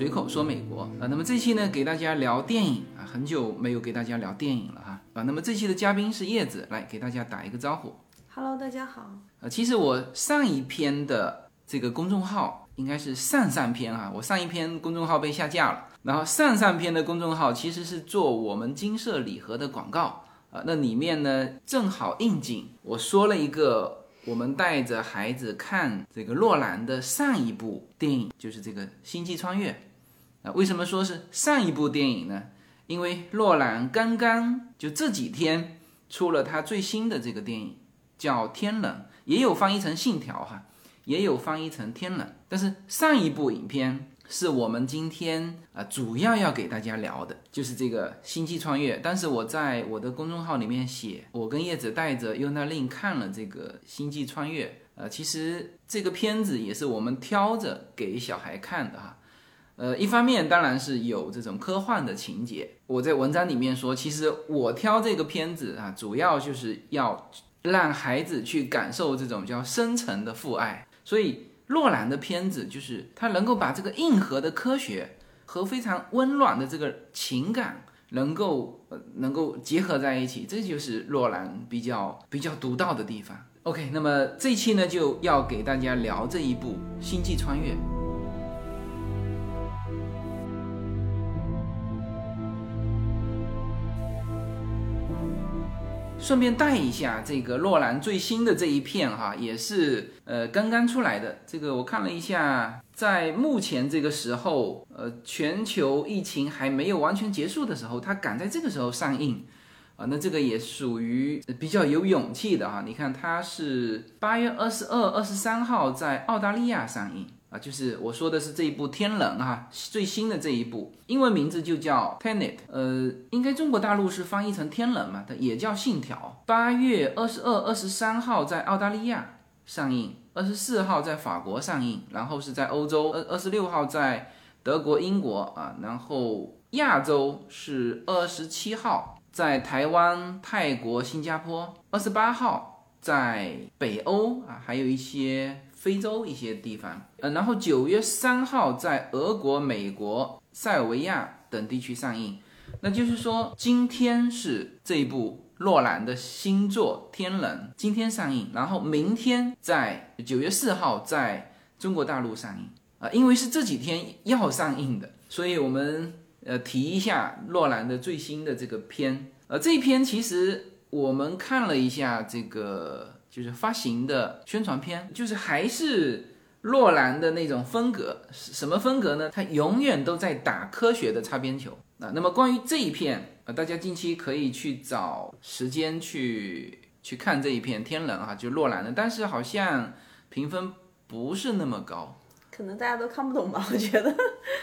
随口说美国啊。那么这期呢，给大家聊电影啊，很久没有给大家聊电影了哈啊。那么这期的嘉宾是叶子，来给大家打一个招呼。Hello，大家好。呃，其实我上一篇的这个公众号应该是上上篇哈，我上一篇公众号被下架了，然后上上篇的公众号其实是做我们金色礼盒的广告啊，那里面呢正好应景，我说了一个。我们带着孩子看这个洛兰的上一部电影，就是这个《星际穿越》啊。为什么说是上一部电影呢？因为洛兰刚刚就这几天出了他最新的这个电影，叫《天冷》，也有翻译成《信条》哈，也有翻译成《天冷》。但是上一部影片是我们今天啊主要要给大家聊的，就是这个《星际穿越》。但是我在我的公众号里面写，我跟叶子带着 U Nalin 看了这个《星际穿越》。呃，其实这个片子也是我们挑着给小孩看的哈。呃，一方面当然是有这种科幻的情节。我在文章里面说，其实我挑这个片子啊，主要就是要让孩子去感受这种叫深层的父爱。所以洛兰的片子就是他能够把这个硬核的科学和非常温暖的这个情感能够能够结合在一起，这就是洛兰比较比较独到的地方。OK，那么这一期呢就要给大家聊这一部《星际穿越》。顺便带一下这个洛兰最新的这一片哈，也是呃刚刚出来的。这个我看了一下，在目前这个时候，呃，全球疫情还没有完全结束的时候，它敢在这个时候上映啊，那这个也属于比较有勇气的哈。你看，它是八月二十二、二十三号在澳大利亚上映。啊，就是我说的是这一部《天冷》哈，最新的这一部，英文名字就叫 Tenet，呃，应该中国大陆是翻译成《天冷》嘛，它也叫《信条》。八月二十二、二十三号在澳大利亚上映，二十四号在法国上映，然后是在欧洲，二二十六号在德国、英国啊，然后亚洲是二十七号在台湾、泰国、新加坡，二十八号在北欧啊，还有一些。非洲一些地方，呃，然后九月三号在俄国、美国、塞尔维亚等地区上映。那就是说，今天是这一部洛兰的新作《天冷》，今天上映，然后明天在九月四号在中国大陆上映啊、呃。因为是这几天要上映的，所以我们呃提一下洛兰的最新的这个片。呃，这一篇其实我们看了一下这个。就是发行的宣传片，就是还是洛兰的那种风格，什么风格呢？他永远都在打科学的擦边球啊。那么关于这一片呃，大家近期可以去找时间去去看这一片《天冷》哈，就洛兰的，但是好像评分不是那么高，可能大家都看不懂吧？我觉得。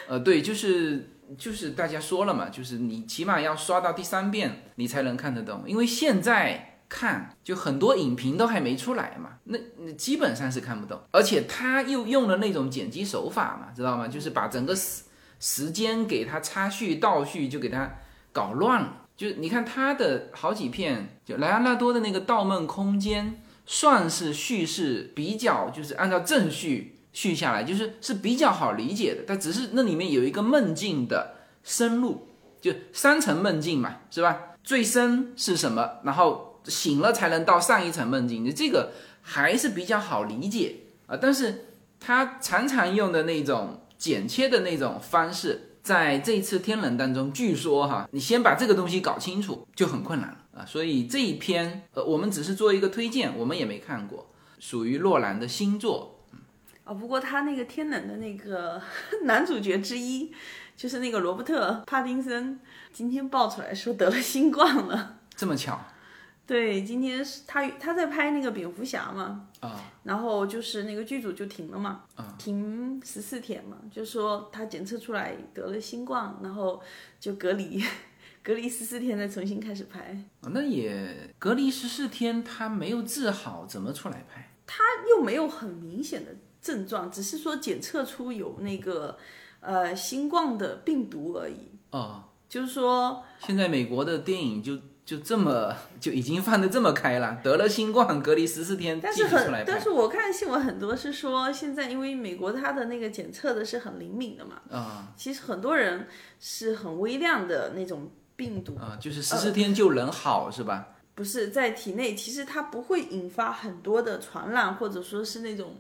呃，对，就是就是大家说了嘛，就是你起码要刷到第三遍，你才能看得懂，因为现在。看，就很多影评都还没出来嘛，那那基本上是看不懂，而且他又用了那种剪辑手法嘛，知道吗？就是把整个时时间给他插叙倒叙，就给他搞乱了。就你看他的好几片，就莱昂纳多的那个《盗梦空间》，算是叙事比较，就是按照正序叙下来，就是是比较好理解的。但只是那里面有一个梦境的深入，就三层梦境嘛，是吧？最深是什么？然后。醒了才能到上一层梦境，你这个还是比较好理解啊。但是他常常用的那种剪切的那种方式，在这一次天冷当中，据说哈，你先把这个东西搞清楚就很困难了啊。所以这一篇呃，我们只是做一个推荐，我们也没看过，属于洛兰的新作。啊，不过他那个天冷的那个 男主角之一，就是那个罗伯特·帕丁森，今天爆出来说得了新冠了，这么巧。对，今天是他他在拍那个蝙蝠侠嘛，啊，然后就是那个剧组就停了嘛，啊，停十四天嘛，就说他检测出来得了新冠，然后就隔离，隔离十四天再重新开始拍。那也隔离十四天，他没有治好，怎么出来拍？他又没有很明显的症状，只是说检测出有那个呃新冠的病毒而已。哦，就是说，现在美国的电影就。就这么就已经放得这么开了，得了新冠隔离十四天，但是很，但是我看新闻很多是说，现在因为美国它的那个检测的是很灵敏的嘛，啊。其实很多人是很微量的那种病毒，啊，就是十四天就能好、是吧？不是在体内，其实它不会引发很多的传染，或者说是那种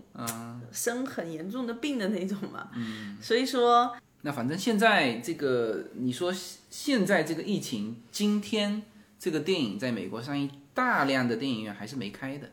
生很严重的病的那种嘛。嗯，所以说那反正现在这个，你说现在这个疫情，今天这个电影在美国上映，大量的电影院还是没开的。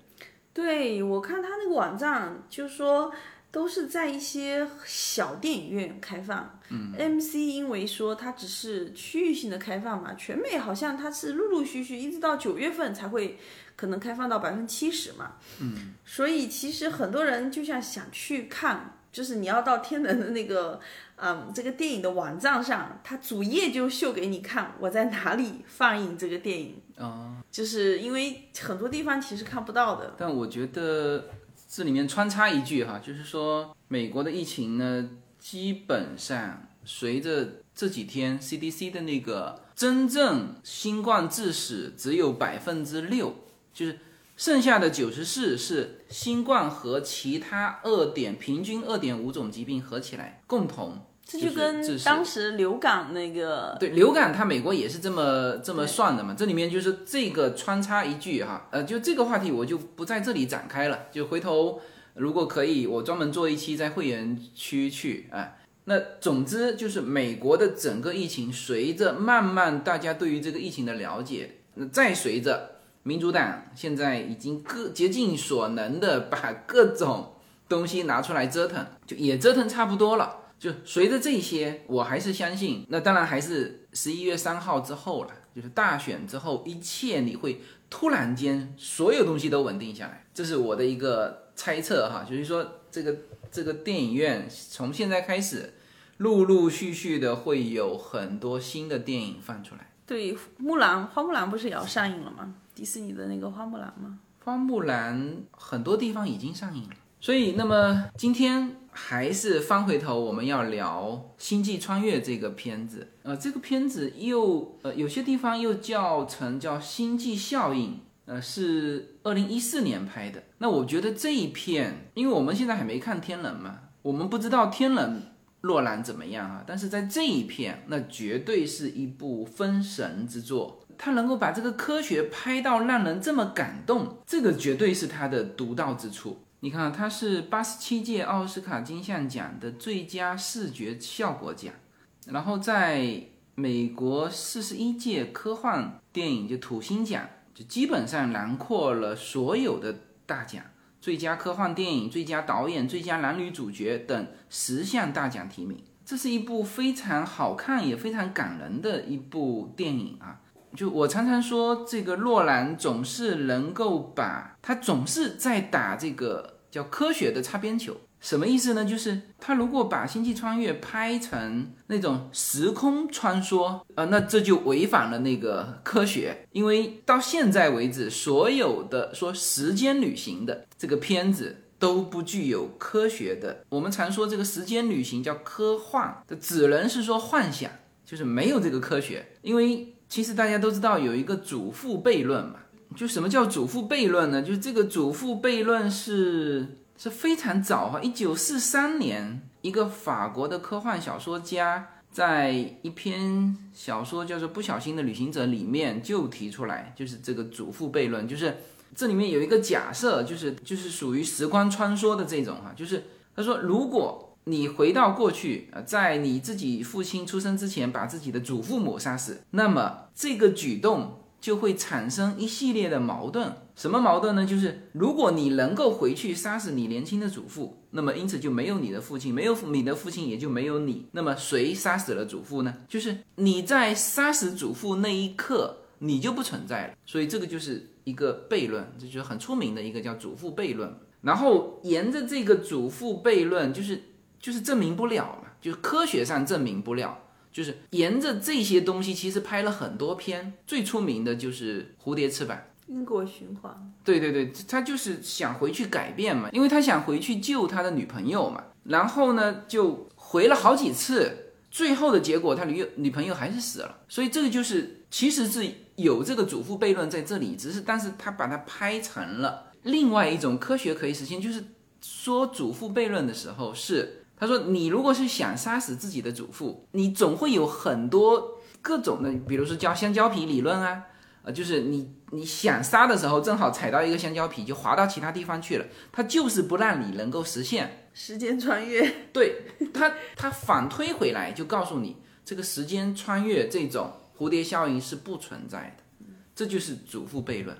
对我看他那个网站，就说都是在一些小电影院开放。嗯，MC 因为说它只是区域性的开放嘛，全美好像它是陆陆续续一直到九月份才会可能开放到百分之七十嘛。嗯，所以其实很多人就像想去看，就是你要到天能的那个。嗯，这个电影的网站上，它主页就秀给你看我在哪里放映这个电影。哦，就是因为很多地方其实看不到的。但我觉得这里面穿插一句哈，就是说美国的疫情呢，基本上随着这几天 CDC 的那个真正新冠致死只有百分之六，就是剩下的九十四是新冠和其他二点平均二点五种疾病合起来共同。这就跟当时流感那个对流感，它美国也是这么这么算的嘛。这里面就是这个穿插一句哈，呃，就这个话题我就不在这里展开了，就回头如果可以，我专门做一期在会员区去啊。那总之就是美国的整个疫情，随着慢慢大家对于这个疫情的了解，那再随着民主党现在已经各竭尽所能的把各种东西拿出来折腾，就也折腾差不多了。就随着这些，我还是相信，那当然还是十一月三号之后了，就是大选之后，一切你会突然间所有东西都稳定下来，这是我的一个猜测哈。就是说，这个这个电影院从现在开始，陆陆续续的会有很多新的电影放出来。对木兰花木兰不是也要上映了吗？迪士尼的那个花木兰吗？花木兰很多地方已经上映了，所以那么今天。还是翻回头，我们要聊《星际穿越》这个片子。呃，这个片子又呃有些地方又叫成叫《星际效应》，呃，是二零一四年拍的。那我觉得这一片，因为我们现在还没看《天冷》嘛，我们不知道《天冷》洛兰怎么样啊。但是在这一片，那绝对是一部封神之作。他能够把这个科学拍到让人这么感动，这个绝对是他的独到之处。你看，它是八十七届奥斯卡金像奖的最佳视觉效果奖，然后在美国四十一届科幻电影就土星奖，就基本上囊括了所有的大奖，最佳科幻电影、最佳导演、最佳男女主角等十项大奖提名。这是一部非常好看也非常感人的一部电影啊！就我常常说，这个洛兰总是能够把他总是在打这个。叫科学的擦边球，什么意思呢？就是他如果把《星际穿越》拍成那种时空穿梭，呃，那这就违反了那个科学。因为到现在为止，所有的说时间旅行的这个片子都不具有科学的。我们常说这个时间旅行叫科幻，这只能是说幻想，就是没有这个科学。因为其实大家都知道有一个祖父悖论嘛。就什么叫祖父悖论呢？就是这个祖父悖论是是非常早哈，一九四三年，一个法国的科幻小说家在一篇小说叫做《不小心的旅行者》里面就提出来，就是这个祖父悖论，就是这里面有一个假设，就是就是属于时光穿梭的这种哈，就是他说，如果你回到过去，呃，在你自己父亲出生之前把自己的祖父母杀死，那么这个举动。就会产生一系列的矛盾，什么矛盾呢？就是如果你能够回去杀死你年轻的祖父，那么因此就没有你的父亲，没有你的父亲也就没有你。那么谁杀死了祖父呢？就是你在杀死祖父那一刻，你就不存在了。所以这个就是一个悖论，这就是很出名的一个叫祖父悖论。然后沿着这个祖父悖论，就是就是证明不了嘛，就是科学上证明不了。就是沿着这些东西，其实拍了很多片，最出名的就是《蝴蝶翅膀》。因果循环。对对对，他就是想回去改变嘛，因为他想回去救他的女朋友嘛。然后呢，就回了好几次，最后的结果他女友女朋友还是死了。所以这个就是其实是有这个祖父悖论在这里，只是但是他把它拍成了另外一种科学可以实现，就是说祖父悖论的时候是他说你如果是想杀死自己的祖父，你总会有很多各种的，比如说胶香蕉皮理论啊，呃，就是你你想杀的时候正好踩到一个香蕉皮就滑到其他地方去了，它就是不让你能够实现时间穿越。对它它反推回来就告诉你这个时间穿越这种。蝴蝶效应是不存在的，这就是祖父悖论。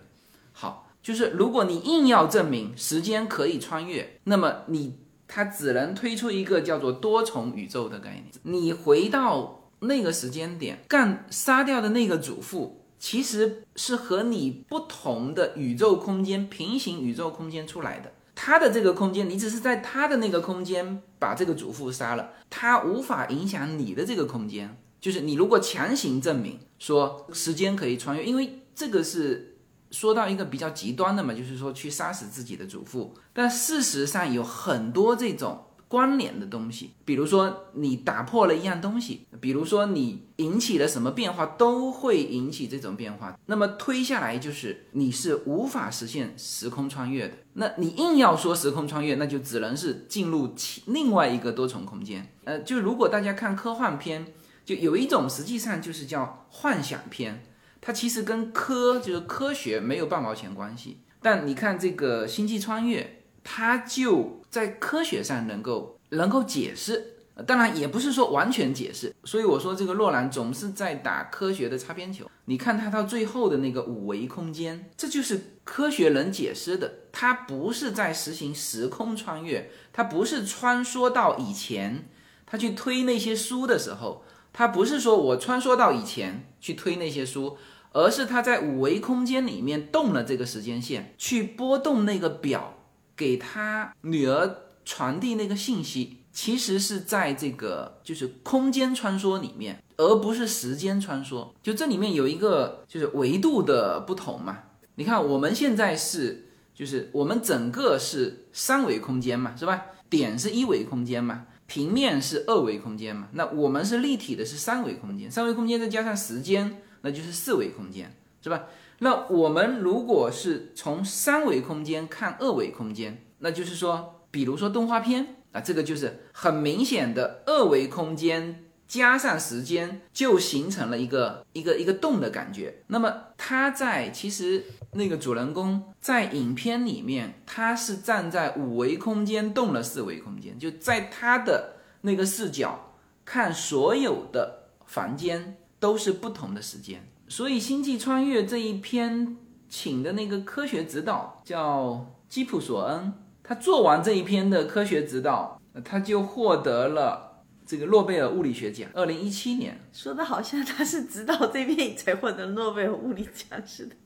好，就是如果你硬要证明时间可以穿越，那么你它只能推出一个叫做多重宇宙的概念。你回到那个时间点干杀掉的那个祖父，其实是和你不同的宇宙空间、平行宇宙空间出来的。他的这个空间，你只是在他的那个空间把这个祖父杀了，他无法影响你的这个空间。就是你如果强行证明说时间可以穿越，因为这个是说到一个比较极端的嘛，就是说去杀死自己的祖父。但事实上有很多这种关联的东西，比如说你打破了一样东西，比如说你引起了什么变化，都会引起这种变化。那么推下来就是你是无法实现时空穿越的。那你硬要说时空穿越，那就只能是进入其另外一个多重空间。呃，就如果大家看科幻片。就有一种，实际上就是叫幻想片，它其实跟科就是科学没有半毛钱关系。但你看这个星际穿越，它就在科学上能够能够解释，当然也不是说完全解释。所以我说这个诺兰总是在打科学的擦边球。你看他到最后的那个五维空间，这就是科学能解释的。他不是在实行时空穿越，他不是穿梭到以前，他去推那些书的时候。他不是说我穿梭到以前去推那些书，而是他在五维空间里面动了这个时间线，去拨动那个表，给他女儿传递那个信息，其实是在这个就是空间穿梭里面，而不是时间穿梭。就这里面有一个就是维度的不同嘛。你看我们现在是就是我们整个是三维空间嘛，是吧？点是一维空间嘛。平面是二维空间嘛？那我们是立体的，是三维空间。三维空间再加上时间，那就是四维空间，是吧？那我们如果是从三维空间看二维空间，那就是说，比如说动画片啊，这个就是很明显的二维空间。加上时间，就形成了一个一个一个动的感觉。那么他在其实那个主人公在影片里面，他是站在五维空间动了四维空间，就在他的那个视角看所有的房间都是不同的时间。所以《星际穿越》这一篇请的那个科学指导叫基普索恩，他做完这一篇的科学指导，他就获得了。这个诺贝尔物理学奖，二零一七年，说的好像他是指导这篇才获得诺贝尔物理奖似的。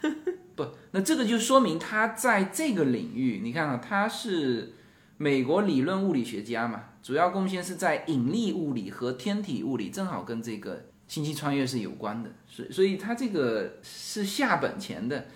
不，那这个就说明他在这个领域，你看啊，他是美国理论物理学家嘛，主要贡献是在引力物理和天体物理，正好跟这个星际穿越是有关的，所所以他这个是下本钱的，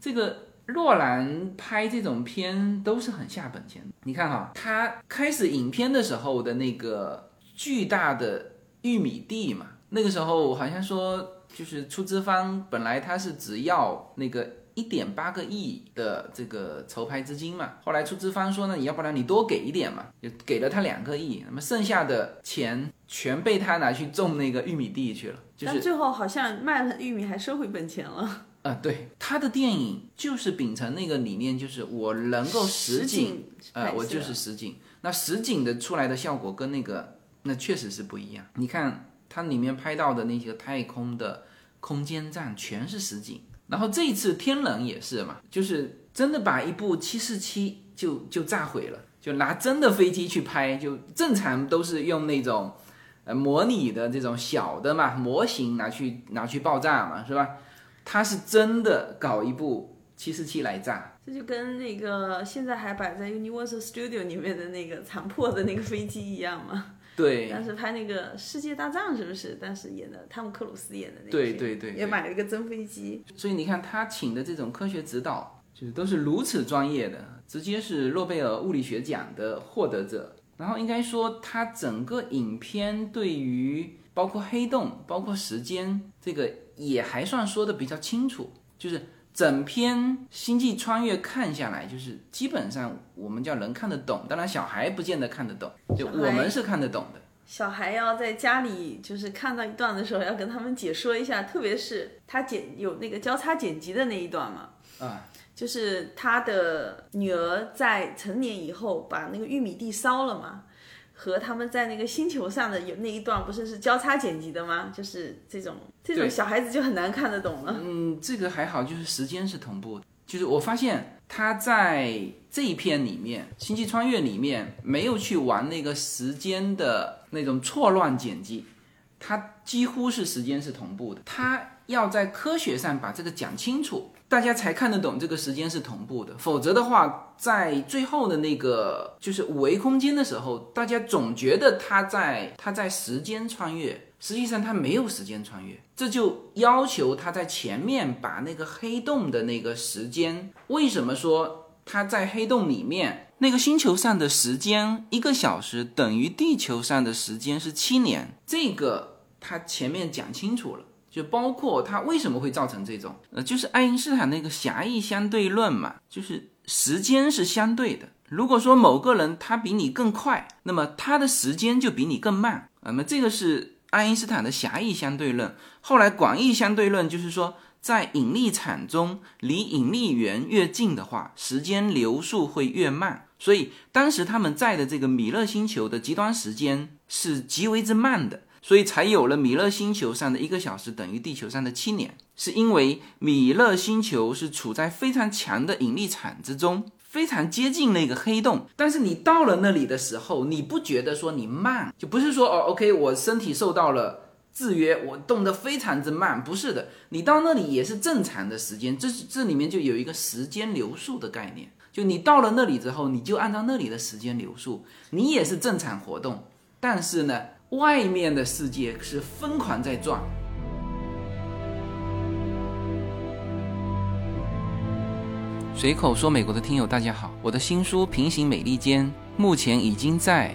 这个。洛兰拍这种片都是很下本钱。你看哈，他开始影片的时候的那个巨大的玉米地嘛，那个时候好像说就是出资方本来他是只要那个一点八个亿的这个筹拍资金嘛，后来出资方说呢，你要不然你多给一点嘛，就给了他两个亿，那么剩下的钱全被他拿去种那个玉米地去了。但最后好像卖了玉米还收回本钱了。啊，对，他的电影就是秉承那个理念，就是我能够实景，呃，我就是实景。那实景的出来的效果跟那个那确实是不一样。你看它里面拍到的那些太空的空间站全是实景，然后这一次天冷也是嘛，就是真的把一部七四七就就炸毁了，就拿真的飞机去拍，就正常都是用那种呃模拟的这种小的嘛模型拿去拿去爆炸嘛，是吧？他是真的搞一部七四七来炸，这就跟那个现在还摆在 Universal Studio 里面的那个残破的那个飞机一样嘛？对。当时拍那个世界大战是不是？当时演的汤姆克鲁斯演的那个。对对对。也买了一个真飞机。所以你看他请的这种科学指导，就是都是如此专业的，直接是诺贝尔物理学奖的获得者。然后应该说，他整个影片对于包括黑洞、包括时间这个也还算说的比较清楚。就是整篇《星际穿越》看下来，就是基本上我们叫能看得懂，当然小孩不见得看得懂，就我们是看得懂的。小孩要在家里就是看到一段的时候，要跟他们解说一下，特别是他剪有那个交叉剪辑的那一段嘛。啊。就是他的女儿在成年以后把那个玉米地烧了嘛，和他们在那个星球上的有那一段不是是交叉剪辑的吗？就是这种这种小孩子就很难看得懂了。嗯，这个还好，就是时间是同步的。就是我发现他在这一片里面《星际穿越》里面没有去玩那个时间的那种错乱剪辑，他几乎是时间是同步的。他要在科学上把这个讲清楚。大家才看得懂这个时间是同步的，否则的话，在最后的那个就是五维空间的时候，大家总觉得他在他在时间穿越，实际上他没有时间穿越，这就要求他在前面把那个黑洞的那个时间，为什么说他在黑洞里面那个星球上的时间一个小时等于地球上的时间是七年，这个他前面讲清楚了。就包括它为什么会造成这种，呃，就是爱因斯坦那个狭义相对论嘛，就是时间是相对的。如果说某个人他比你更快，那么他的时间就比你更慢。那么这个是爱因斯坦的狭义相对论。后来广义相对论就是说，在引力场中离引力源越近的话，时间流速会越慢。所以当时他们在的这个米勒星球的极端时间是极为之慢的。所以才有了米勒星球上的一个小时等于地球上的七年，是因为米勒星球是处在非常强的引力场之中，非常接近那个黑洞。但是你到了那里的时候，你不觉得说你慢，就不是说哦，OK，我身体受到了制约，我动得非常之慢，不是的，你到那里也是正常的时间。这这里面就有一个时间流速的概念，就你到了那里之后，你就按照那里的时间流速，你也是正常活动，但是呢。外面的世界是疯狂在转。随口说，美国的听友大家好，我的新书《平行美利坚》目前已经在。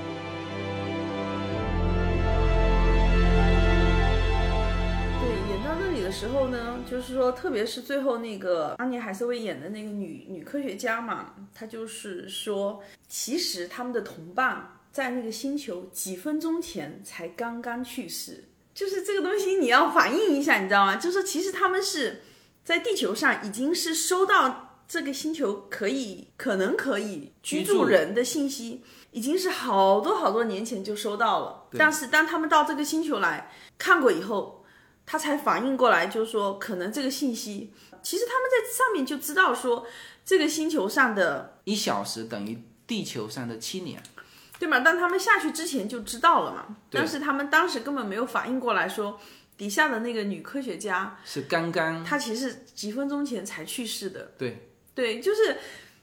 说，特别是最后那个安妮海瑟薇演的那个女女科学家嘛，她就是说，其实他们的同伴在那个星球几分钟前才刚刚去世，就是这个东西你要反映一下，你知道吗？就是说，其实他们是在地球上已经是收到这个星球可以可能可以居住人的信息，已经是好多好多年前就收到了，但是当他们到这个星球来看过以后。他才反应过来，就是说，可能这个信息，其实他们在上面就知道说，这个星球上的一小时等于地球上的七年，对吗？但他们下去之前就知道了嘛。但是他们当时根本没有反应过来，说底下的那个女科学家是刚刚，她其实几分钟前才去世的。对，对，就是，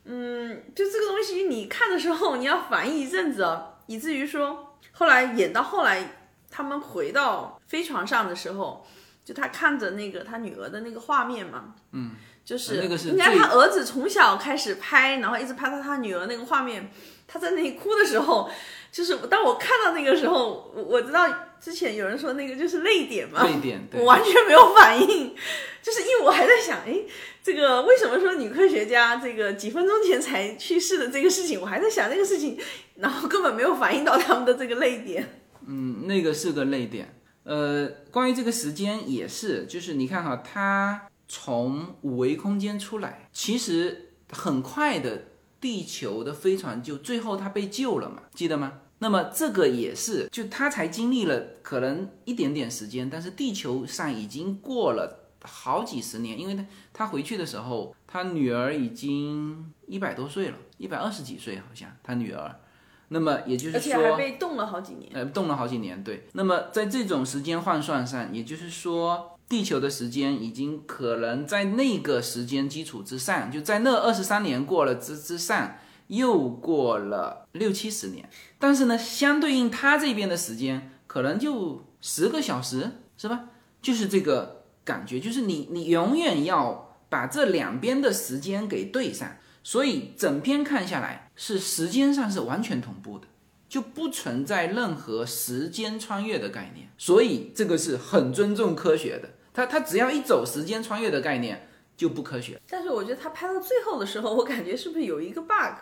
嗯，就这个东西，你看的时候你要反应一阵子，以至于说后来演到后来，他们回到飞船上的时候。就他看着那个他女儿的那个画面嘛，嗯，就是应该他儿子从小开始拍，然后一直拍到他女儿那个画面，他在那里哭的时候，就是当我看到那个时候，我我知道之前有人说那个就是泪点嘛，泪点，我完全没有反应，就是因为我还在想，哎，这个为什么说女科学家这个几分钟前才去世的这个事情，我还在想这个事情，然后根本没有反应到他们的这个泪点，嗯，那个是个泪点。呃，关于这个时间也是，就是你看哈，它从五维空间出来，其实很快的，地球的飞船就最后它被救了嘛，记得吗？那么这个也是，就它才经历了可能一点点时间，但是地球上已经过了好几十年，因为他他回去的时候，他女儿已经一百多岁了，一百二十几岁好像他女儿。那么也就是而且还说，被冻了好几年。呃，动了好几年，对。那么在这种时间换算上，也就是说，地球的时间已经可能在那个时间基础之上，就在那二十三年过了之之上，又过了六七十年。但是呢，相对应它这边的时间，可能就十个小时，是吧？就是这个感觉，就是你你永远要把这两边的时间给对上，所以整篇看下来是时间上是完全同步的。就不存在任何时间穿越的概念，所以这个是很尊重科学的。他他只要一走时间穿越的概念，就不科学。但是我觉得他拍到最后的时候，我感觉是不是有一个 bug，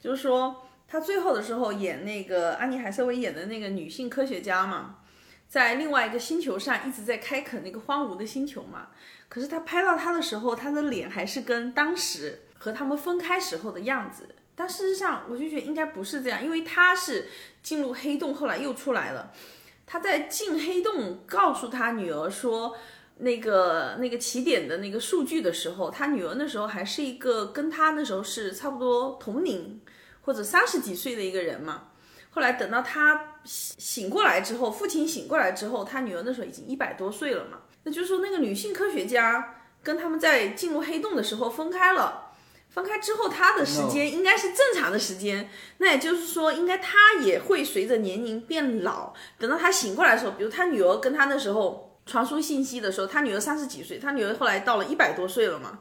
就是说他最后的时候演那个安妮海瑟薇演的那个女性科学家嘛，在另外一个星球上一直在开垦那个荒芜的星球嘛，可是他拍到他的时候，他的脸还是跟当时和他们分开时候的样子。但事实上，我就觉得应该不是这样，因为他是进入黑洞，后来又出来了。他在进黑洞告诉他女儿说，那个那个起点的那个数据的时候，他女儿那时候还是一个跟他那时候是差不多同龄或者三十几岁的一个人嘛。后来等到他醒醒过来之后，父亲醒过来之后，他女儿那时候已经一百多岁了嘛。那就是说，那个女性科学家跟他们在进入黑洞的时候分开了。分开之后，他的时间应该是正常的时间，那也就是说，应该他也会随着年龄变老。等到他醒过来的时候，比如他女儿跟他那时候传输信息的时候，他女儿三十几岁，他女儿后来到了一百多岁了嘛，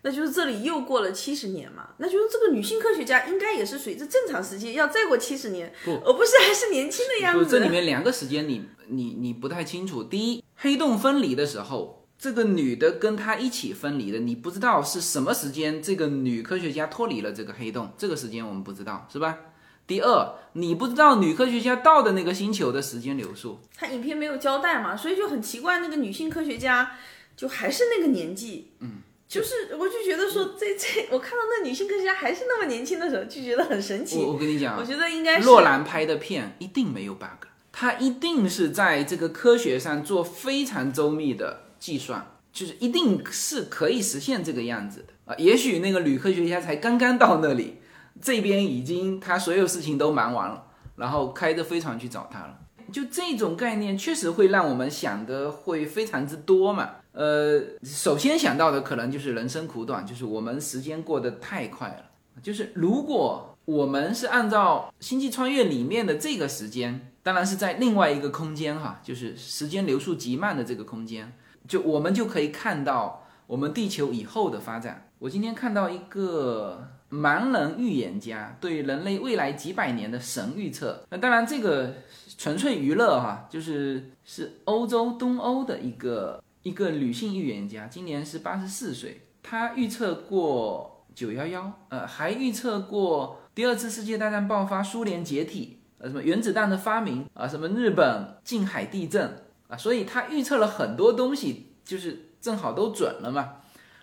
那就是这里又过了七十年嘛，那就是这个女性科学家应该也是随着正常时间要再过七十年，而不是还是年轻的样，子。这里面两个时间你你你不太清楚。第一，黑洞分离的时候。这个女的跟他一起分离的，你不知道是什么时间，这个女科学家脱离了这个黑洞，这个时间我们不知道，是吧？第二，你不知道女科学家到的那个星球的时间流速，他影片没有交代嘛，所以就很奇怪，那个女性科学家就还是那个年纪，嗯，就是我就觉得说这这，我看到那女性科学家还是那么年轻的时候，就觉得很神奇。我我跟你讲，我觉得应该是洛兰拍的片一定没有 bug，他一定是在这个科学上做非常周密的。计算就是一定是可以实现这个样子的啊！也许那个女科学家才刚刚到那里，这边已经他所有事情都忙完了，然后开着飞船去找他了。就这种概念确实会让我们想的会非常之多嘛。呃，首先想到的可能就是人生苦短，就是我们时间过得太快了。就是如果我们是按照《星际穿越》里面的这个时间，当然是在另外一个空间哈，就是时间流速极慢的这个空间。就我们就可以看到我们地球以后的发展。我今天看到一个盲人预言家对人类未来几百年的神预测。那当然这个纯粹娱乐哈，就是是欧洲东欧的一个一个女性预言家，今年是八十四岁。她预测过九幺幺，呃，还预测过第二次世界大战爆发、苏联解体，呃，什么原子弹的发明啊，什么日本近海地震。啊，所以他预测了很多东西，就是正好都准了嘛。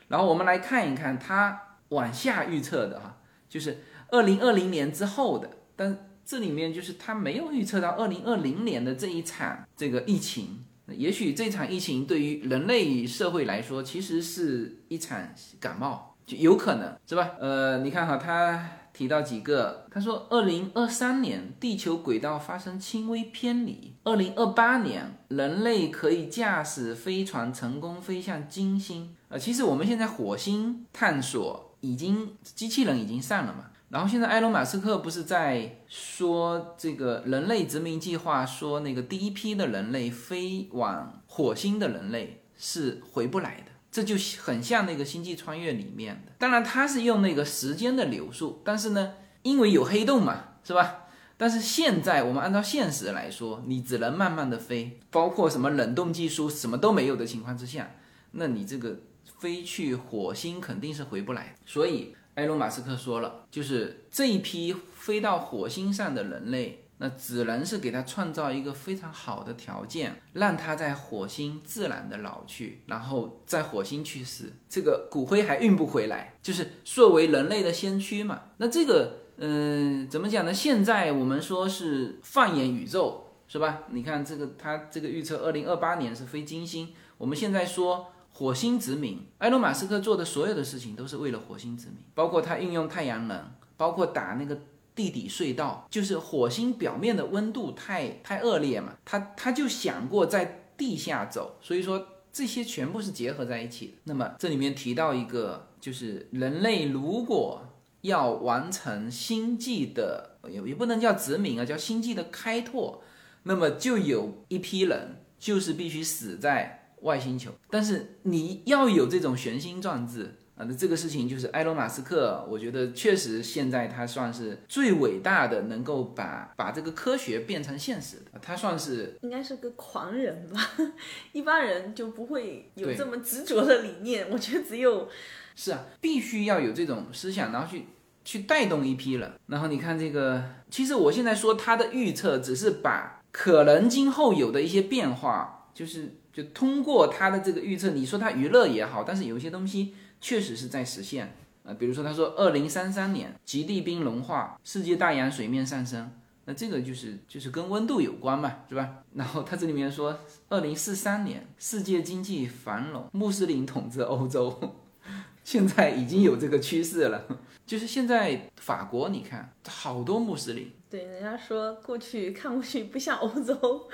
然后我们来看一看他往下预测的哈，就是二零二零年之后的，但这里面就是他没有预测到二零二零年的这一场这个疫情。也许这场疫情对于人类社会来说，其实是一场感冒，就有可能是吧？呃，你看哈，他。提到几个，他说，二零二三年地球轨道发生轻微偏离，二零二八年人类可以驾驶飞船成功飞向金星。呃，其实我们现在火星探索已经机器人已经上了嘛，然后现在埃隆马斯克不是在说这个人类殖民计划，说那个第一批的人类飞往火星的人类是回不来的。这就很像那个星际穿越里面的，当然它是用那个时间的流速，但是呢，因为有黑洞嘛，是吧？但是现在我们按照现实来说，你只能慢慢的飞，包括什么冷冻技术什么都没有的情况之下，那你这个飞去火星肯定是回不来。所以埃隆马斯克说了，就是这一批飞到火星上的人类。那只能是给他创造一个非常好的条件，让他在火星自然的老去，然后在火星去世，这个骨灰还运不回来，就是作为人类的先驱嘛。那这个，嗯，怎么讲呢？现在我们说是放眼宇宙，是吧？你看这个，他这个预测，二零二八年是非金星。我们现在说火星殖民，埃隆·马斯克做的所有的事情都是为了火星殖民，包括他运用太阳能，包括打那个。地底隧道，就是火星表面的温度太太恶劣嘛，他他就想过在地下走，所以说这些全部是结合在一起的。那么这里面提到一个，就是人类如果要完成星际的，也也不能叫殖民啊，叫星际的开拓，那么就有一批人就是必须死在外星球。但是你要有这种玄心壮志啊，那这个事情就是埃隆·马斯克，我觉得确实现在他算是最伟大的，能够把把这个科学变成现实的，他算是应该是个狂人吧，一般人就不会有这么执着的理念。我觉得只有是啊，必须要有这种思想，然后去去带动一批人。然后你看这个，其实我现在说他的预测，只是把可能今后有的一些变化，就是就通过他的这个预测，你说他娱乐也好，但是有一些东西确实是在实现啊、呃比如说他说二零三三年极地冰融化，世界大洋水面上升。那这个就是就是跟温度有关嘛，是吧？然后他这里面说，二零四三年世界经济繁荣，穆斯林统治欧洲，现在已经有这个趋势了，就是现在法国，你看好多穆斯林，对人家说过去看过去不像欧洲，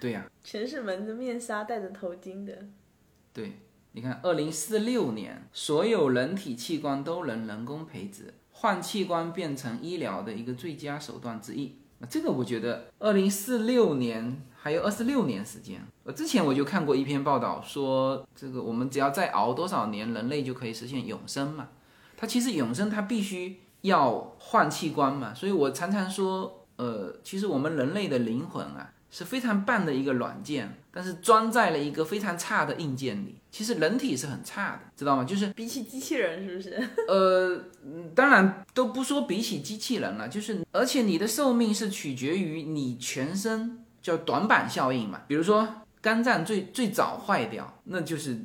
对呀、全是蒙着面纱、戴着头巾的。对，你看二零四六年，所有人体器官都能人工培植，换器官变成医疗的一个最佳手段之一。那这个我觉得，二零四六年还有二十六年时间。呃，之前我就看过一篇报道说，这个我们只要再熬多少年，人类就可以实现永生嘛。它其实永生它必须要换器官嘛，所以我常常说，呃，其实我们人类的灵魂啊是非常棒的一个软件，但是装在了一个非常差的硬件里。其实人体是很差的，知道吗？就是比起机器人，是不是？呃，嗯当然都不说比起机器人了，就是而且你的寿命是取决于你全身叫短板效应嘛。比如说肝脏最最早坏掉，那就是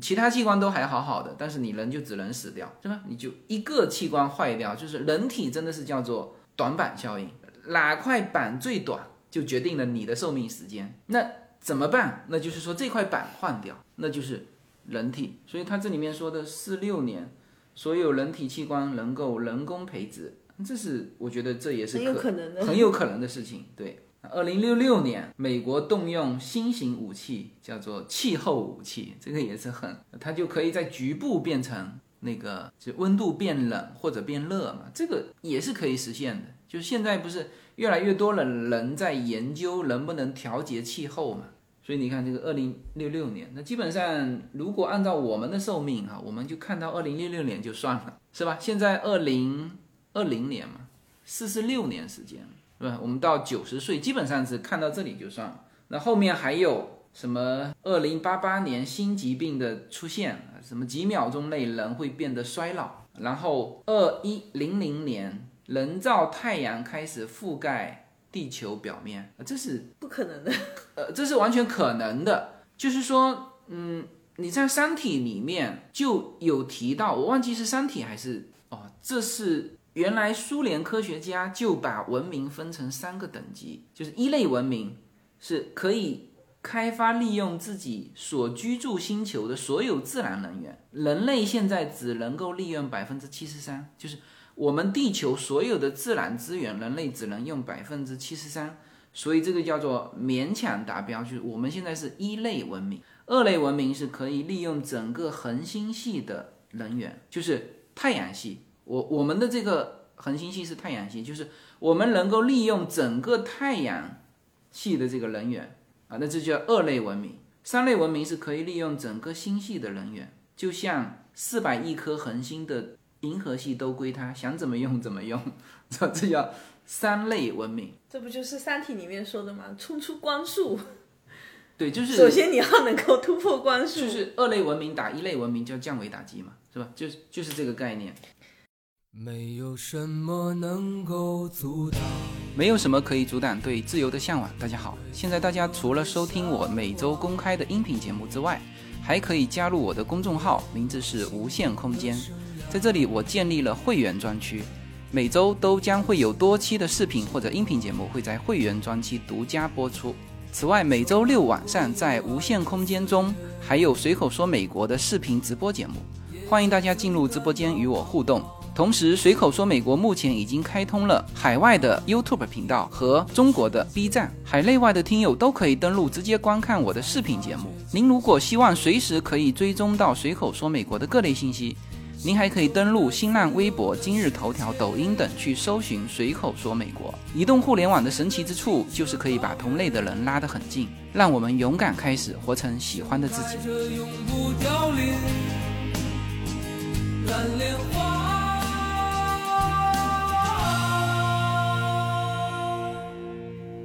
其他器官都还好好的，但是你人就只能死掉，是吧？你就一个器官坏掉，就是人体真的是叫做短板效应，哪块板最短就决定了你的寿命时间。那怎么办？那就是说这块板换掉，那就是人体。所以它这里面说的四六年。所有人体器官能够人工培植，这是我觉得这也是很有可能的。很有可能的事情。对，二零六六年，美国动用新型武器，叫做气候武器，这个也是很，它就可以在局部变成那个，就温度变冷或者变热嘛，这个也是可以实现的。就现在不是越来越多的人在研究能不能调节气候嘛？所以你看，这个二零六六年，那基本上如果按照我们的寿命哈，我们就看到二零六六年就算了，是吧？现在二零二零年嘛，四十六年时间，是吧？我们到九十岁，基本上是看到这里就算了。那后面还有什么？二零八八年新疾病的出现，什么几秒钟内人会变得衰老，然后二一零零年人造太阳开始覆盖。地球表面，这是不可能的。呃，这是完全可能的。就是说，嗯，你在《三体》里面就有提到，我忘记是《三体》还是哦，这是原来苏联科学家就把文明分成三个等级，就是一类文明是可以开发利用自己所居住星球的所有自然能源，人类现在只能够利用百分之七十三，就是。我们地球所有的自然资源，人类只能用百分之七十三，所以这个叫做勉强达标。就是我们现在是一类文明，二类文明是可以利用整个恒星系的能源，就是太阳系。我我们的这个恒星系是太阳系，就是我们能够利用整个太阳系的这个能源啊，那这叫二类文明。三类文明是可以利用整个星系的能源，就像四百亿颗恒星的。银河系都归它，想怎么用怎么用，这 这叫三类文明。这不就是《三体》里面说的吗？冲出光速。对，就是首先你要能够突破光速。就是二类文明打一类文明叫降维打击嘛，是吧？就是就是这个概念。没有什么能够阻挡，没有什么可以阻挡对自由的向往。大家好，现在大家除了收听我每周公开的音频节目之外，还可以加入我的公众号，名字是无限空间。在这里，我建立了会员专区，每周都将会有多期的视频或者音频节目会在会员专区独家播出。此外，每周六晚上在无限空间中还有随口说美国的视频直播节目，欢迎大家进入直播间与我互动。同时，随口说美国目前已经开通了海外的 YouTube 频道和中国的 B 站，海内外的听友都可以登录直接观看我的视频节目。您如果希望随时可以追踪到随口说美国的各类信息，您还可以登录新浪微博、今日头条、抖音等去搜寻“随口说美国”。移动互联网的神奇之处就是可以把同类的人拉得很近，让我们勇敢开始，活成喜欢的自己。永不凋零蓝莲花。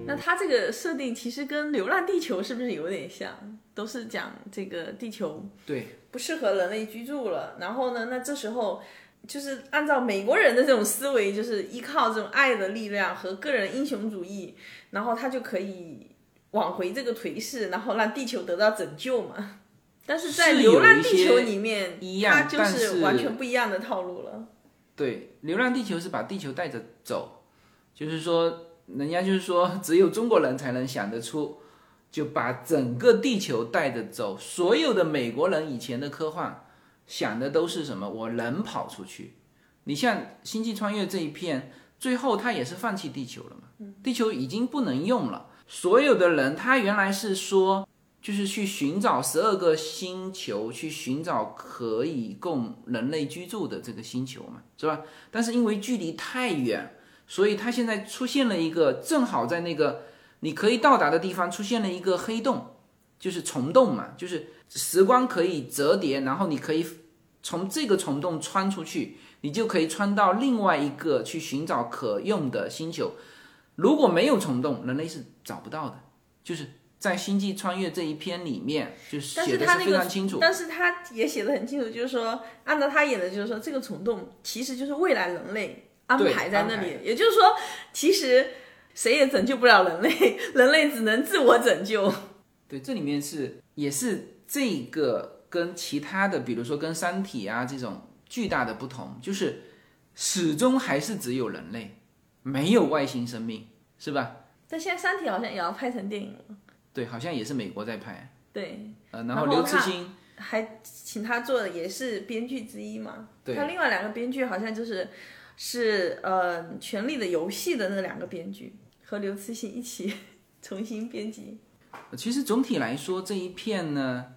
那它这个设定其实跟《流浪地球》是不是有点像？都是讲这个地球对，不适合人类居住了，然后呢，那这时候就是按照美国人的这种思维，就是依靠这种爱的力量和个人英雄主义，然后他就可以挽回这个颓势，然后让地球得到拯救嘛。但是在《流浪地球》里面一，样它就是完全不一样的套路了。对，《流浪地球》是把地球带着走，就是说，人家就是说，只有中国人才能想得出，就把整个地球带着走。所有的美国人以前的科幻想的都是什么？我能跑出去。你像《星际穿越》这一片，最后他也是放弃地球了嘛？地球已经不能用了。所有的人，他原来是说，就是去寻找十二个星球，去寻找可以供人类居住的这个星球嘛，是吧？但是因为距离太远，所以它现在出现了一个正好在那个你可以到达的地方出现了一个黑洞，就是虫洞嘛，就是时光可以折叠，然后你可以从这个虫洞穿出去，你就可以穿到另外一个去寻找可用的星球。如果没有虫洞，人类是找不到的。就是在《星际穿越》这一篇里面，就是但写的非常清楚。但是他也写的很清楚，就是说，按照他演的，就是说，这个虫洞其实就是未来人类安排在那里，也就是说，其实谁也拯救不了人类，人类只能自我拯救。对，这里面是也是这个跟其他的，比如说跟《三体》啊这种巨大的不同，就是始终还是只有人类，没有外星生命，是吧？但现在《三体》好像也要拍成电影了，对，好像也是美国在拍，对，呃，然后刘慈欣，还请他做的也是编剧之一嘛。对他另外两个编剧好像就是是呃《权力的游戏》的那两个编剧和刘慈欣一起 重新编辑。其实总体来说这一片呢，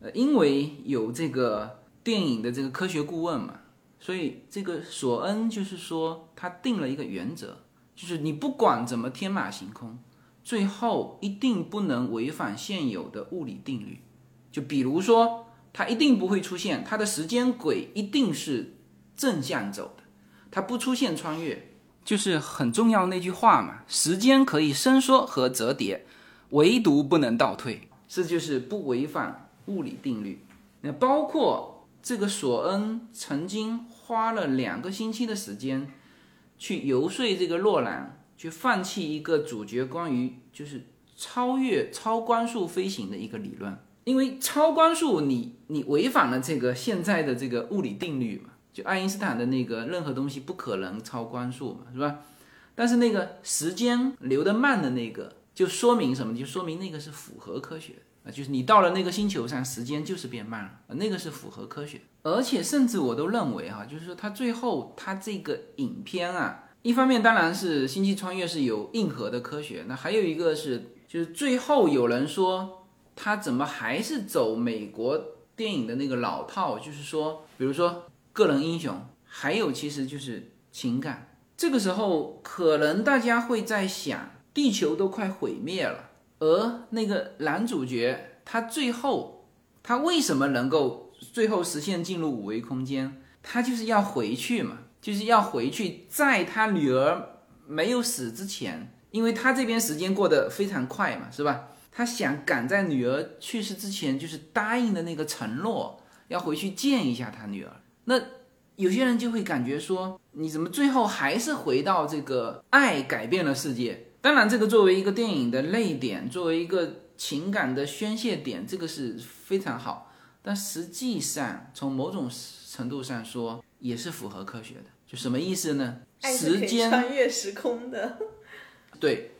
呃，因为有这个电影的这个科学顾问嘛，所以这个索恩就是说他定了一个原则，就是你不管怎么天马行空，最后一定不能违反现有的物理定律。就比如说，它一定不会出现，它的时间轨一定是正向走，它不出现穿越，就是很重要那句话嘛，时间可以伸缩和折叠。唯独不能倒退，这就是不违反物理定律。那包括这个索恩曾经花了两个星期的时间去游说这个洛兰，去放弃一个主角关于就是超越超光速飞行的一个理论，因为超光速你你违反了这个现在的这个物理定律嘛，就爱因斯坦的那个任何东西不可能超光速嘛，是吧？但是那个时间流得慢的那个。就说明什么？就说明那个是符合科学啊，就是你到了那个星球上，时间就是变慢了，那个是符合科学。而且甚至我都认为哈，就是说他最后他这个影片啊，一方面当然是星际穿越是有硬核的科学，那还有一个是就是最后有人说他怎么还是走美国电影的那个老套，就是说比如说个人英雄，还有其实就是情感。这个时候可能大家会在想。地球都快毁灭了，而那个男主角他最后他为什么能够最后实现进入五维空间？他就是要回去嘛，就是要回去，在他女儿没有死之前，因为他这边时间过得非常快嘛，是吧？他想赶在女儿去世之前，就是答应的那个承诺，要回去见一下他女儿。那有些人就会感觉说，你怎么最后还是回到这个爱改变了世界？当然，这个作为一个电影的泪点，作为一个情感的宣泄点，这个是非常好。但实际上，从某种程度上说，也是符合科学的。就什么意思呢？时间穿越时空的对，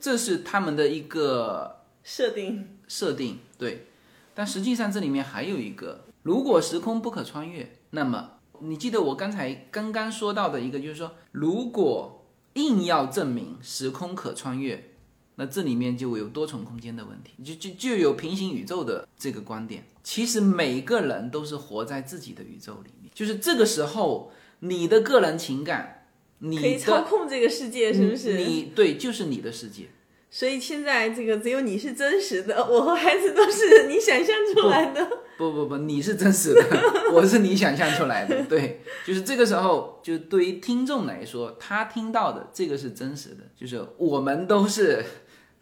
这是他们的一个设定。设定。对，但实际上这里面还有一个，如果时空不可穿越，那么你记得我刚才刚刚说到的一个，就是说，如果硬要证明时空可穿越，那这里面就有多重空间的问题，就就就有平行宇宙的这个观点。其实每个人都是活在自己的宇宙里面，就是这个时候你的个人情感，你可以操控这个世界，是不是？你对，就是你的世界。所以现在这个只有你是真实的，我和孩子都是你想象出来的。不不不，你是真实的，我是你想象出来的。对，就是这个时候，就对于听众来说，他听到的这个是真实的，就是我们都是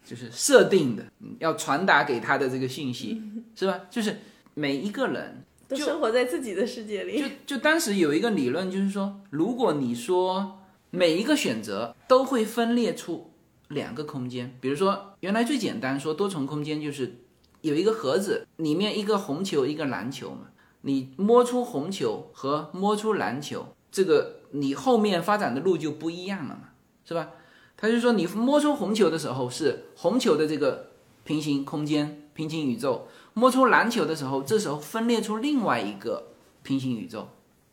就是设定的，嗯要传达给他的这个信息，是吧？就是每一个人都生活在自己的世界里。就就当时有一个理论，就是说，如果你说每一个选择都会分裂出两个空间，比如说原来最简单说多重空间就是有一个盒子，里面一个红球一个蓝球嘛，你摸出红球和摸出蓝球，这个你后面发展的路就不一样了嘛，是吧？他就说你摸出红球的时候是红球的这个平行空间、平行宇宙，摸出蓝球的时候，这时候分裂出另外一个平行宇宙。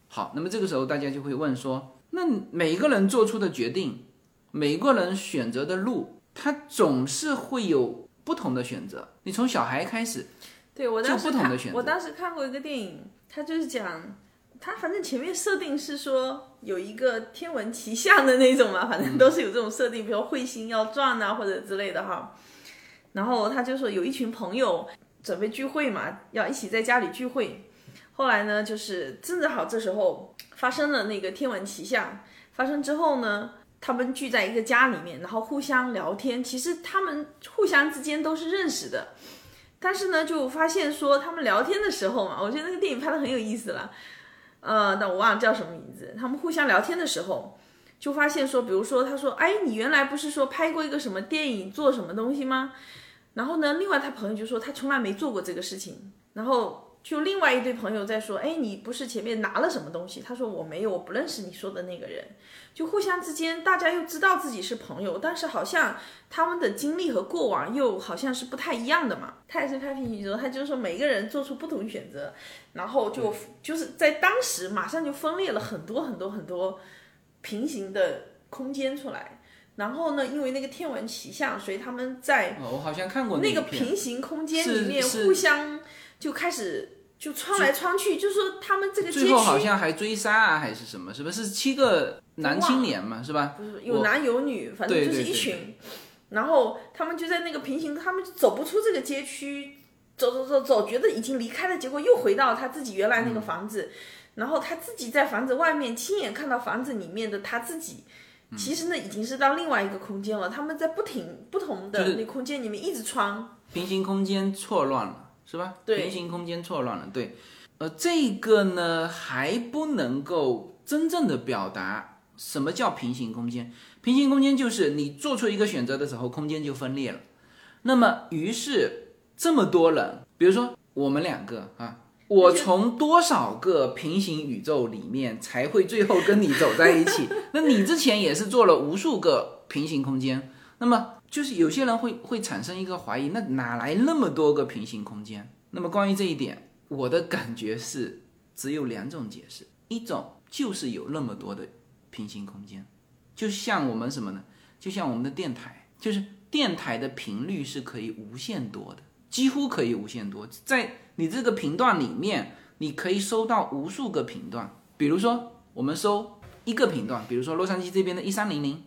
好，那么这个时候大家就会问说，那每一个人做出的决定，每个人选择的路，他总是会有不同的选择。你从小孩开始，对我当时不同的选，择我当时看过一个电影，他就是讲，他反正前面设定是说有一个天文奇象的那种嘛，反正都是有这种设定，比如彗星要转啊或者之类的哈。然后他就说有一群朋友准备聚会嘛，要一起在家里聚会。后来呢，就是正正好这时候发生了那个天文奇象，发生之后呢，他们聚在一个家里面，然后互相聊天。其实他们互相之间都是认识的，但是呢，就发现说他们聊天的时候嘛，我觉得那个电影拍的很有意思了。呃，但我忘了叫什么名字。他们互相聊天的时候，就发现说，比如说他说，哎，你原来不是说拍过一个什么电影，做什么东西吗？然后呢，另外他朋友就说他从来没做过这个事情。然后就另外一对朋友在说，哎，你不是前面拿了什么东西？他说我没有，我不认识你说的那个人。就互相之间，大家又知道自己是朋友，但是好像他们的经历和过往又好像是不太一样的嘛。他也是拍平行宇宙，他就是说每个人做出不同选择，然后就就是在当时马上就分裂了很多很多很多平行的空间出来。然后呢，因为那个天文奇象，所以他们在哦，我好像看过那个平行空间里面互相就开始就穿来穿去，就说他们这个街区最后好像还追杀啊，还是什么？是不是是七个男青年嘛？是吧？不是有男有女，反正就是对对对一群。然后他们就在那个平行，他们就走不出这个街区，走走走走，觉得已经离开了，结果又回到他自己原来那嗯个房子，然后他自己在房子外面亲眼看到房子里面的他自己。嗯其实呢，已经是到另外一个空间了。他们在不停不同的那空间里面一直穿，平行空间错乱了，是吧？对平行空间错乱了，对。呃，这个呢还不能够真正的表达什么叫平行空间。平行空间就是你做出一个选择的时候，空间就分裂了。那么，于是这么多人，比如说我们两个啊，我从多少个平行宇宙里面才会最后跟你走在一起？那你之前也是做了无数个平行空间，那么就是有些人会会产生一个怀疑，那哪来那么多个平行空间？那么关于这一点，我的感觉是只有两种解释，一种就是有那么多的平行空间，就像我们什么呢？就像我们的电台，就是电台的频率是可以无限多的，几乎可以无限多，在你这个频段里面，你可以收到无数个频段。比如说，我们收一个频段，比如说洛杉矶这边的一三零零，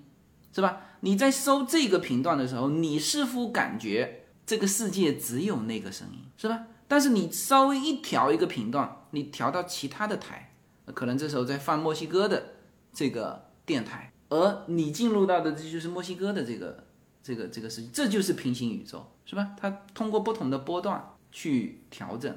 是吧？你在收这个频段的时候，你似乎感觉这个世界只有那个声音，是吧？但是你稍微一调一个频段，你调到其他的台，可能这时候在放墨西哥的这个电台，而你进入到的这就是墨西哥的这个这个这个事情，这就是平行宇宙，是吧？它通过不同的波段去调整，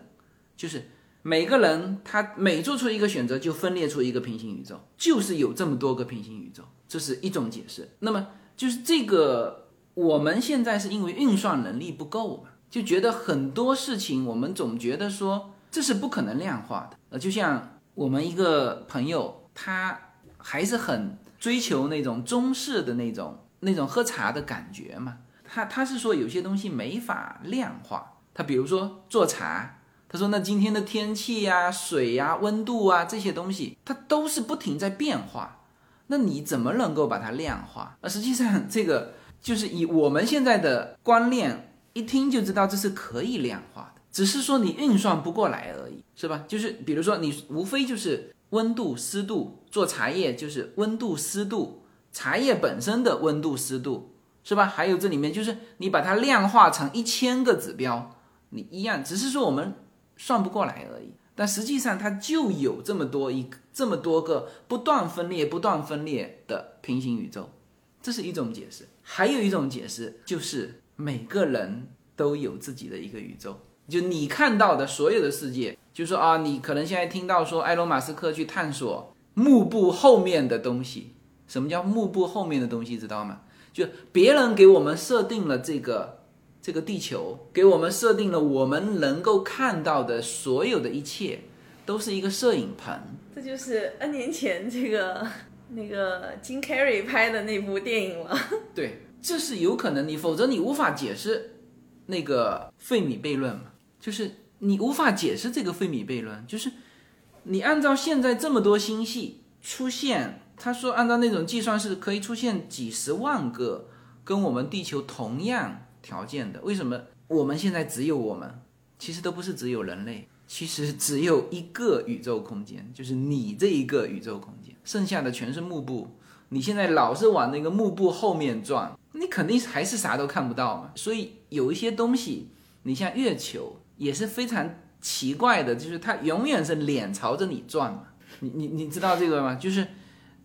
就是每个人他每做出一个选择，就分裂出一个平行宇宙，就是有这么多个平行宇宙，这是一种解释。那么就是这个，我们现在是因为运算能力不够嘛，就觉得很多事情我们总觉得说这是不可能量化的。呃，就像我们一个朋友，他还是很追求那种中式的那种那种喝茶的感觉嘛。他他是说有些东西没法量化，他比如说做茶。他说那今天的天气呀、水呀、温度啊这些东西，它都是不停在变化。那你怎么能够把它量化？而实际上，这个就是以我们现在的观念一听就知道这是可以量化的，只是说你运算不过来而已，是吧？就是比如说你无非就是温度、湿度，做茶叶就是温度、湿度，茶叶本身的温度、湿度，是吧？还有这里面就是你把它量化成一千个指标，你一样，只是说我们算不过来而已。但实际上它就有这么多一这么多个不断分裂、不断分裂的平行宇宙，这是一种解释。还有一种解释就是每个人都有自己的一个宇宙，就你看到的所有的世界，就说啊，你可能现在听到说埃隆·马斯克去探索幕布后面的东西。什么叫幕布后面的东西？知道吗？就别人给我们设定了这个。这个地球给我们设定了我们能够看到的所有的一切，都是一个摄影棚。这就是 N 年前这个 那个金凯瑞拍的那部电影了。对，这是有可能，你否则你无法解释那个费米悖论嘛？就是你无法解释这个费米悖论，就是你按照现在这么多星系出现，他说按照那种计算是可以出现几十万个跟我们地球同样。条件的，为什么我们现在只有我们？其实都不是只有人类，其实只有一个宇宙空间，就是你这一个宇宙空间，剩下的全是幕布。你现在老是往那个幕布后面转，你肯定还是啥都看不到嘛。所以有一些东西，你像月球也是非常奇怪的，就是它永远是脸朝着你转嘛。你你你知道这个吗？就是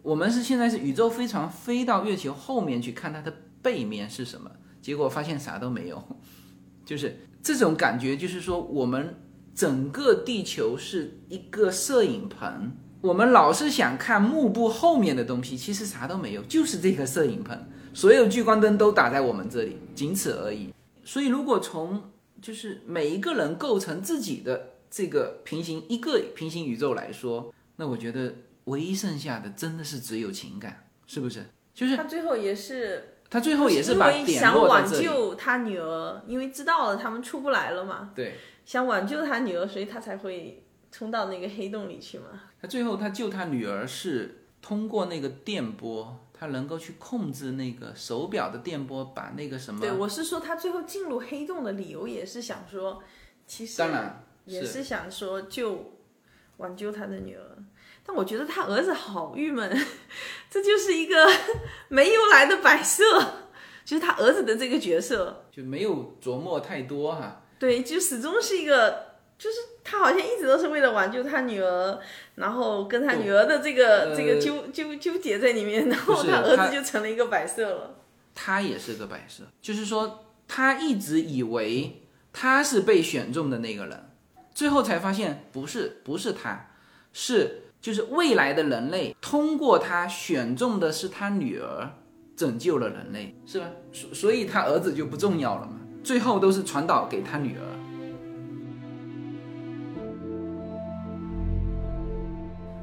我们是现在是宇宙飞船飞到月球后面去看它的背面是什么。结果发现啥都没有，就是这种感觉，就是说我们整个地球是一个摄影棚，我们老是想看幕布后面的东西，其实啥都没有，就是这个摄影棚，所有聚光灯都打在我们这里，仅此而已。所以如果从就是每一个人构成自己的这个平行一个平行宇宙来说，那我觉得唯一剩下的真的是只有情感，是不是？就是他最后也是。他最后也是把点想挽救他女儿，因为知道了他们出不来了嘛。对，想挽救他女儿，所以他才会冲到那个黑洞里去嘛。他最后他救他女儿是通过那个电波，他能够去控制那个手表的电波，把那个什么？对，我是说他最后进入黑洞的理由也是想说，其实当然也是想说救挽救他的女儿。但我觉得他儿子好郁闷，这就是一个没有来的摆设，就是他儿子的这个角色就没有琢磨太多哈。对，就始终是一个，就是他好像一直都是为了挽救他女儿，然后跟他女儿的这个这个纠纠纠结在里面，然后他儿子就成了一个摆设了。他也是个摆设，就是说他一直以为他是被选中的那个人，最后才发现不是，不是他，是。就是未来的人类通过他选中的是他女儿，拯救了人类，是吧？所所以他儿子就不重要了嘛。最后都是传导给他女儿。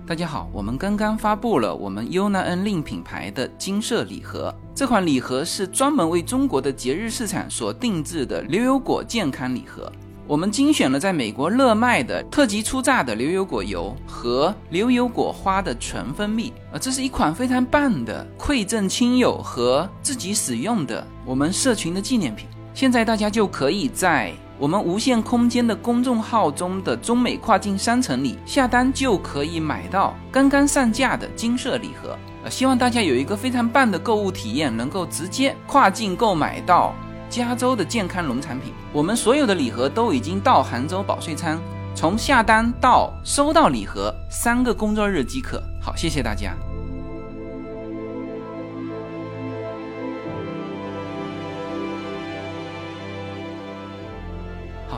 大家好，我们刚刚发布了我们 U N N 令品牌的金色礼盒，这款礼盒是专门为中国的节日市场所定制的牛油果健康礼盒。我们精选了在美国热卖的特级初榨的牛油果油和牛油果花的纯蜂蜜，啊，这是一款非常棒的馈赠亲友和自己使用的我们社群的纪念品。现在大家就可以在我们无限空间的公众号中的中美跨境商城里下单，就可以买到刚刚上架的金色礼盒。呃，希望大家有一个非常棒的购物体验，能够直接跨境购买到。加州的健康农产品，我们所有的礼盒都已经到杭州保税仓，从下单到收到礼盒三个工作日即可。好，谢谢大家。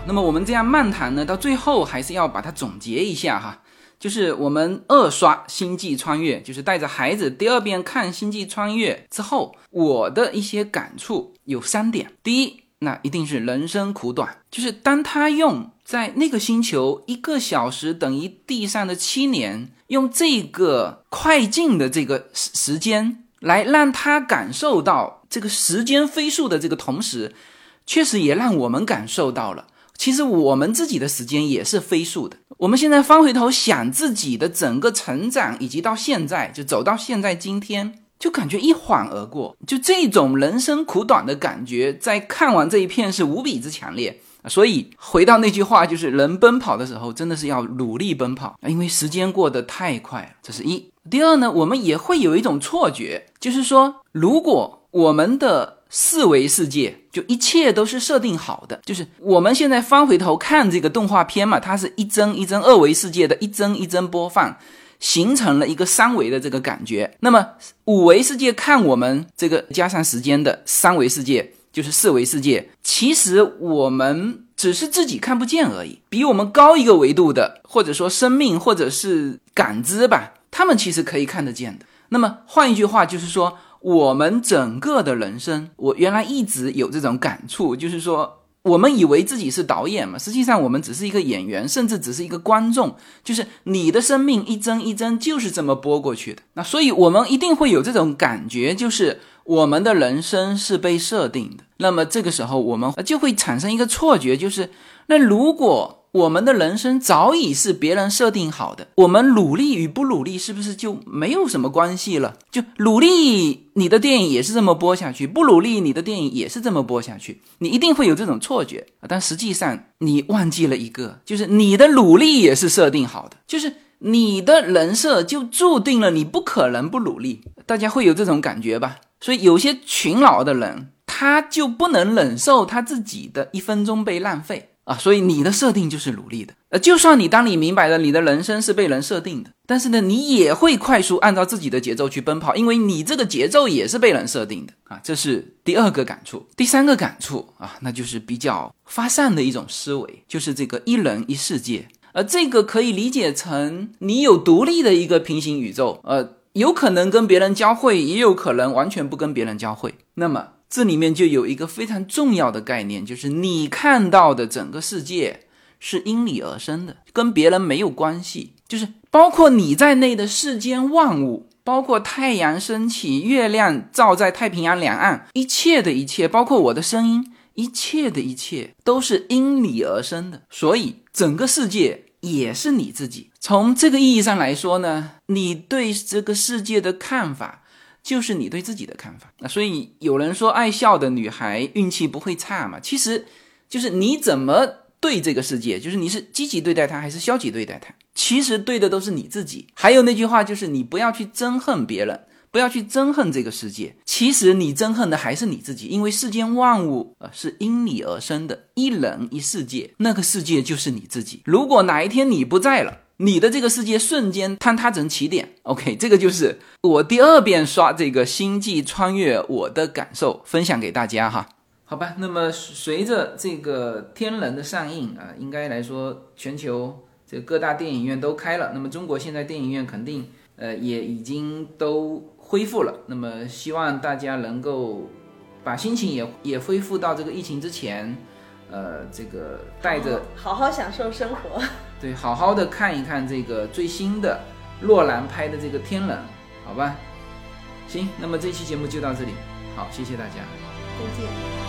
那么我们这样漫谈呢，到最后还是要把它总结一下哈。就是我们二刷《星际穿越》，就是带着孩子第二遍看《星际穿越》之后，我的一些感触有三点。第一，那一定是人生苦短，就是当他用在那个星球一个小时等于地上的七年，用这个快进的这个时时间来让他感受到这个时间飞速的这个同时，确实也让我们感受到了。其实我们自己的时间也是飞速的。我们现在翻回头想自己的整个成长，以及到现在就走到现在今天，就感觉一晃而过。就这种人生苦短的感觉，在看完这一片是无比之强烈。所以回到那句话，就是人奔跑的时候，真的是要努力奔跑，因为时间过得太快了。这是一。第二呢，我们也会有一种错觉，就是说，如果我们的四维世界就一切都是设定好的，就是我们现在翻回头看这个动画片嘛，它是一帧一帧二维世界的一帧一帧播放，形成了一个三维的这个感觉。那么五维世界看我们这个加上时间的三维世界。就是四维世界，其实我们只是自己看不见而已。比我们高一个维度的，或者说生命，或者是感知吧，他们其实可以看得见的。那么换一句话，就是说我们整个的人生，我原来一直有这种感触，就是说我们以为自己是导演嘛，实际上我们只是一个演员，甚至只是一个观众。就是你的生命一帧一帧就是这么播过去的。那所以我们一定会有这种感觉，就是。我们的人生是被设定的，那么这个时候我们就会产生一个错觉，就是那如果我们的人生早已是别人设定好的，我们努力与不努力是不是就没有什么关系了？就努力，你的电影也是这么播下去；不努力，你的电影也是这么播下去。你一定会有这种错觉，但实际上你忘记了一个，就是你的努力也是设定好的，就是你的人设就注定了你不可能不努力。大家会有这种感觉吧？所以有些勤劳的人，他就不能忍受他自己的一分钟被浪费啊！所以你的设定就是努力的。呃，就算你当你明白了你的人生是被人设定的，但是呢，你也会快速按照自己的节奏去奔跑，因为你这个节奏也是被人设定的啊！这是第二个感触。第三个感触啊，那就是比较发散的一种思维，就是这个一人一世界。呃，这个可以理解成你有独立的一个平行宇宙，呃。有可能跟别人交汇，也有可能完全不跟别人交汇。那么这里面就有一个非常重要的概念，就是你看到的整个世界是因你而生的，跟别人没有关系。就是包括你在内的世间万物，包括太阳升起、月亮照在太平洋两岸，一切的一切，包括我的声音，一切的一切都是因你而生的。所以整个世界。也是你自己。从这个意义上来说呢，你对这个世界的看法，就是你对自己的看法。那所以有人说，爱笑的女孩运气不会差嘛？其实，就是你怎么对这个世界，就是你是积极对待它还是消极对待它，其实对的都是你自己。还有那句话，就是你不要去憎恨别人。不要去憎恨这个世界，其实你憎恨的还是你自己，因为世间万物啊是因你而生的，一人一世界，那个世界就是你自己。如果哪一天你不在了，你的这个世界瞬间坍塌成起点。OK，这个就是我第二遍刷这个星际穿越我的感受，分享给大家哈。好吧，那么随着这个天人的上映啊，应该来说全球这各大电影院都开了，那么中国现在电影院肯定呃也已经都。恢复了，那么希望大家能够把心情也也恢复到这个疫情之前，呃，这个带着好好享受生活，对，好好的看一看这个最新的洛兰拍的这个《天冷》，好吧？行，那么这期节目就到这里，好，谢谢大家，再见。